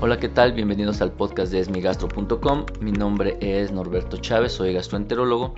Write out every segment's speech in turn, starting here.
Hola, ¿qué tal? Bienvenidos al podcast de esmigastro.com. Mi nombre es Norberto Chávez, soy gastroenterólogo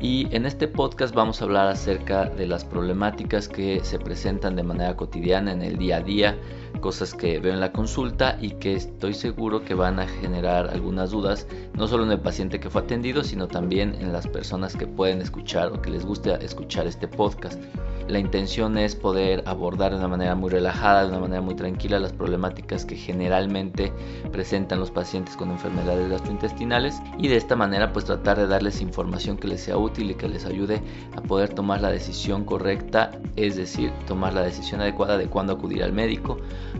y en este podcast vamos a hablar acerca de las problemáticas que se presentan de manera cotidiana en el día a día, cosas que veo en la consulta y que estoy seguro que van a generar algunas dudas, no solo en el paciente que fue atendido, sino también en las personas que pueden escuchar o que les guste escuchar este podcast. La intención es poder abordar de una manera muy relajada, de una manera muy tranquila las problemáticas que generalmente presentan los pacientes con enfermedades gastrointestinales y de esta manera pues tratar de darles información que les sea útil y que les ayude a poder tomar la decisión correcta, es decir, tomar la decisión adecuada de cuándo acudir al médico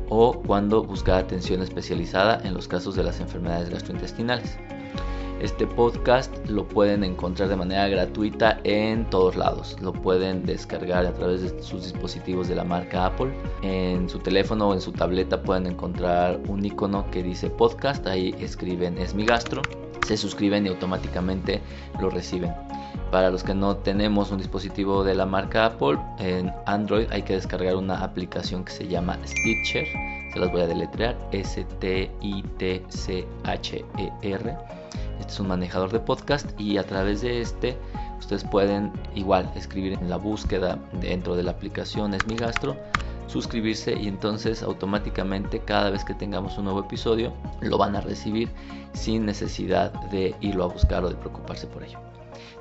o cuándo buscar atención especializada en los casos de las enfermedades gastrointestinales. Este podcast lo pueden encontrar de manera gratuita en todos lados. Lo pueden descargar a través de sus dispositivos de la marca Apple. En su teléfono o en su tableta pueden encontrar un icono que dice podcast. Ahí escriben es mi gastro. Se suscriben y automáticamente lo reciben. Para los que no tenemos un dispositivo de la marca Apple, en Android hay que descargar una aplicación que se llama Stitcher. Se las voy a deletrear. S-T-I-T-C-H-E-R este es un manejador de podcast y a través de este ustedes pueden igual escribir en la búsqueda dentro de la aplicación Es mi gastro, suscribirse y entonces automáticamente cada vez que tengamos un nuevo episodio lo van a recibir sin necesidad de irlo a buscar o de preocuparse por ello.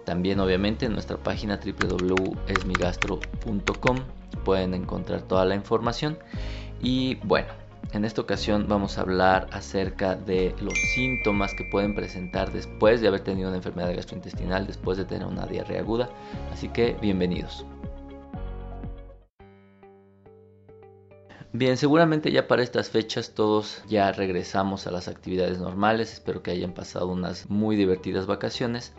También obviamente en nuestra página www.esmigastro.com pueden encontrar toda la información y bueno, en esta ocasión vamos a hablar acerca de los síntomas que pueden presentar después de haber tenido una enfermedad gastrointestinal, después de tener una diarrea aguda. Así que bienvenidos. Bien, seguramente ya para estas fechas todos ya regresamos a las actividades normales. Espero que hayan pasado unas muy divertidas vacaciones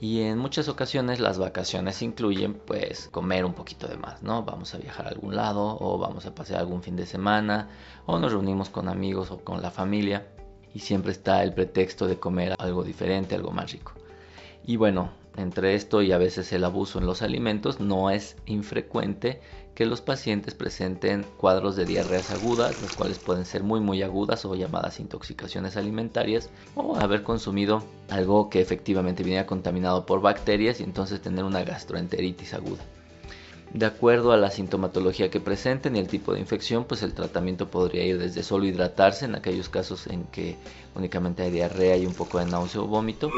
y en muchas ocasiones las vacaciones incluyen pues comer un poquito de más, ¿no? Vamos a viajar a algún lado o vamos a pasear algún fin de semana o nos reunimos con amigos o con la familia y siempre está el pretexto de comer algo diferente, algo más rico. Y bueno, entre esto y a veces el abuso en los alimentos, no es infrecuente que los pacientes presenten cuadros de diarreas agudas, las cuales pueden ser muy muy agudas o llamadas intoxicaciones alimentarias, o haber consumido algo que efectivamente viene contaminado por bacterias y entonces tener una gastroenteritis aguda. De acuerdo a la sintomatología que presenten y el tipo de infección, pues el tratamiento podría ir desde solo hidratarse en aquellos casos en que únicamente hay diarrea y un poco de náusea o vómito,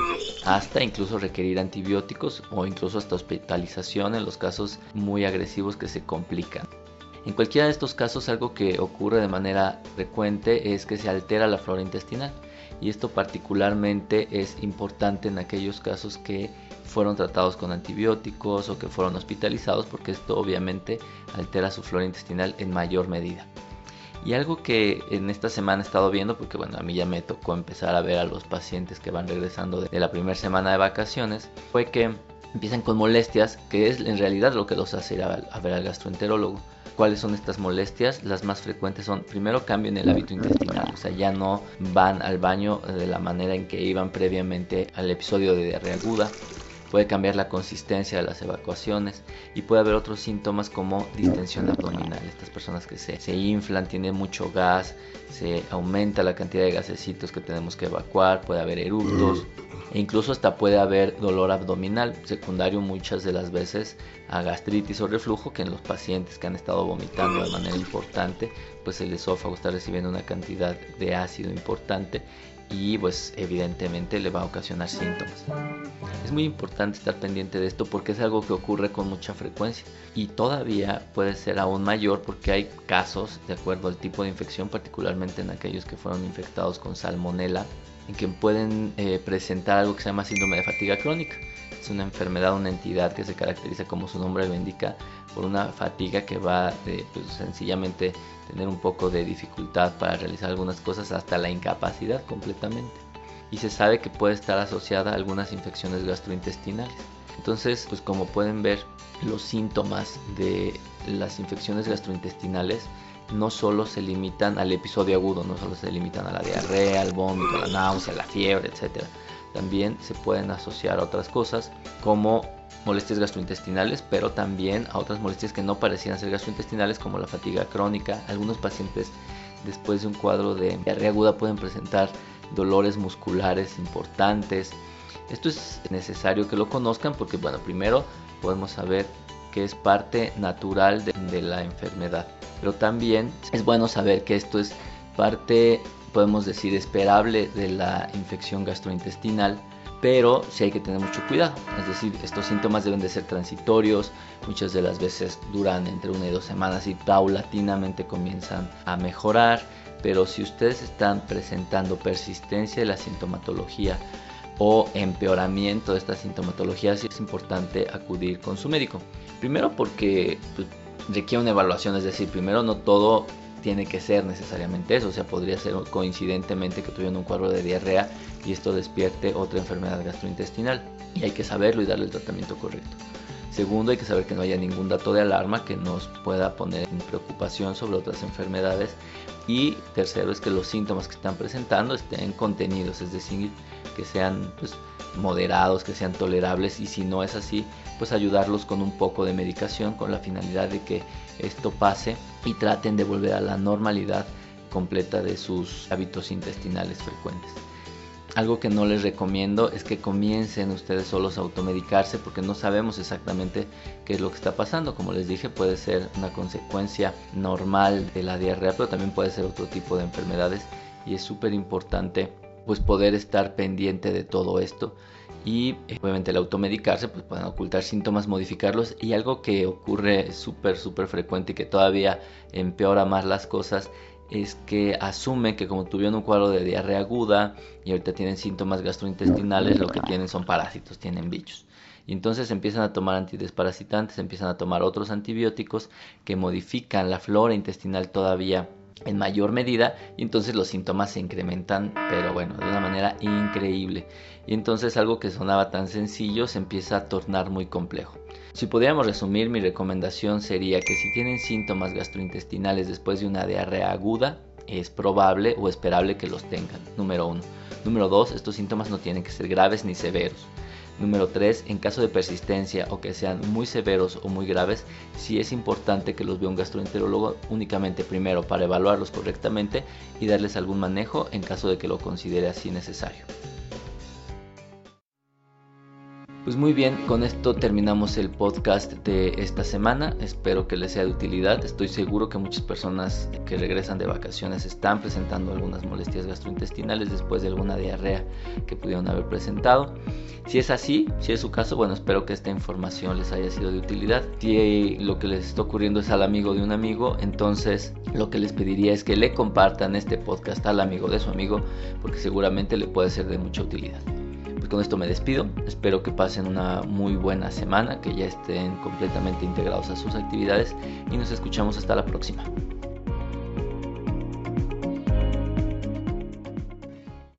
hasta incluso requerir antibióticos o incluso hasta hospitalización en los casos muy agresivos que se complican. En cualquiera de estos casos algo que ocurre de manera frecuente es que se altera la flora intestinal y esto particularmente es importante en aquellos casos que fueron tratados con antibióticos o que fueron hospitalizados porque esto obviamente altera su flora intestinal en mayor medida. Y algo que en esta semana he estado viendo, porque bueno, a mí ya me tocó empezar a ver a los pacientes que van regresando de la primera semana de vacaciones, fue que empiezan con molestias, que es en realidad lo que los hace ir a, ver al gastroenterólogo. ¿Cuáles son estas molestias? Las más frecuentes son, primero, cambio en el hábito intestinal, o sea, ya no van al baño de la manera en que iban previamente al episodio de diarrea aguda puede cambiar la consistencia de las evacuaciones y puede haber otros síntomas como distensión abdominal. Estas personas que se, se inflan, tienen mucho gas, se aumenta la cantidad de gasecitos que tenemos que evacuar, puede haber eructos e incluso hasta puede haber dolor abdominal, secundario muchas de las veces a gastritis o reflujo, que en los pacientes que han estado vomitando de manera importante, pues el esófago está recibiendo una cantidad de ácido importante y pues evidentemente le va a ocasionar síntomas. Es muy importante estar pendiente de esto porque es algo que ocurre con mucha frecuencia y todavía puede ser aún mayor porque hay casos, de acuerdo al tipo de infección, particularmente en aquellos que fueron infectados con salmonela, en que pueden eh, presentar algo que se llama síndrome de fatiga crónica. Es una enfermedad, una entidad que se caracteriza como su nombre lo indica por una fatiga que va de pues, sencillamente tener un poco de dificultad para realizar algunas cosas hasta la incapacidad completamente. Y se sabe que puede estar asociada a algunas infecciones gastrointestinales. Entonces, pues como pueden ver, los síntomas de las infecciones gastrointestinales no solo se limitan al episodio agudo, no solo se limitan a la diarrea, al vómito, a la náusea, a la fiebre, etc. También se pueden asociar a otras cosas como molestias gastrointestinales, pero también a otras molestias que no parecían ser gastrointestinales como la fatiga crónica. Algunos pacientes después de un cuadro de diarrea aguda pueden presentar dolores musculares importantes. Esto es necesario que lo conozcan porque, bueno, primero podemos saber que es parte natural de, la enfermedad, pero también es bueno saber que esto es parte, podemos decir, esperable de la infección gastrointestinal pero sí hay que tener mucho cuidado. Es decir, estos síntomas deben de ser transitorios, muchas de las veces duran entre una y dos semanas y paulatinamente comienzan a mejorar, pero si ustedes están presentando persistencia de la sintomatología o empeoramiento de esta sintomatología, sí es importante acudir con su médico. Primero porque pues, requiere una evaluación, es decir, primero no todo tiene que ser necesariamente eso, o sea, podría ser coincidentemente que tuvieron un cuadro de diarrea y esto despierte otra enfermedad gastrointestinal y hay que saberlo y darle el tratamiento correcto. Segundo, hay que saber que no haya ningún dato de alarma que nos pueda poner en preocupación sobre otras enfermedades. Y tercero, es que los síntomas que están presentando estén contenidos, es decir, que sean pues, moderados, que sean tolerables y si no es así, pues ayudarlos con un poco de medicación con la finalidad de que esto pase y traten de volver a la normalidad completa de sus hábitos intestinales frecuentes. Algo que no les recomiendo es que comiencen ustedes solos a automedicarse porque no sabemos exactamente qué es lo que está pasando. Como les dije, puede ser una consecuencia normal de la diarrea, pero también puede ser otro tipo de enfermedades y es súper importante pues poder estar pendiente de todo esto y eh, obviamente el automedicarse pues pueden ocultar síntomas, modificarlos y algo que ocurre súper súper frecuente y que todavía empeora más las cosas es que asume que como tuvieron un cuadro de diarrea aguda y ahorita tienen síntomas gastrointestinales, lo que tienen son parásitos, tienen bichos. Y entonces empiezan a tomar antidesparasitantes, empiezan a tomar otros antibióticos que modifican la flora intestinal todavía en mayor medida y entonces los síntomas se incrementan, pero bueno, de una manera increíble. Y entonces algo que sonaba tan sencillo se empieza a tornar muy complejo. Si pudiéramos resumir, mi recomendación sería que si tienen síntomas gastrointestinales después de una diarrea aguda, es probable o esperable que los tengan. Número uno. Número dos, estos síntomas no tienen que ser graves ni severos. Número 3. En caso de persistencia o que sean muy severos o muy graves, sí es importante que los vea un gastroenterólogo únicamente primero para evaluarlos correctamente y darles algún manejo en caso de que lo considere así necesario. Pues muy bien, con esto terminamos el podcast de esta semana. Espero que les sea de utilidad. Estoy seguro que muchas personas que regresan de vacaciones están presentando algunas molestias gastrointestinales después de alguna diarrea que pudieron haber presentado. Si es así, si es su caso, bueno, espero que esta información les haya sido de utilidad. Si lo que les está ocurriendo es al amigo de un amigo, entonces lo que les pediría es que le compartan este podcast al amigo de su amigo, porque seguramente le puede ser de mucha utilidad con esto me despido. Espero que pasen una muy buena semana, que ya estén completamente integrados a sus actividades y nos escuchamos hasta la próxima.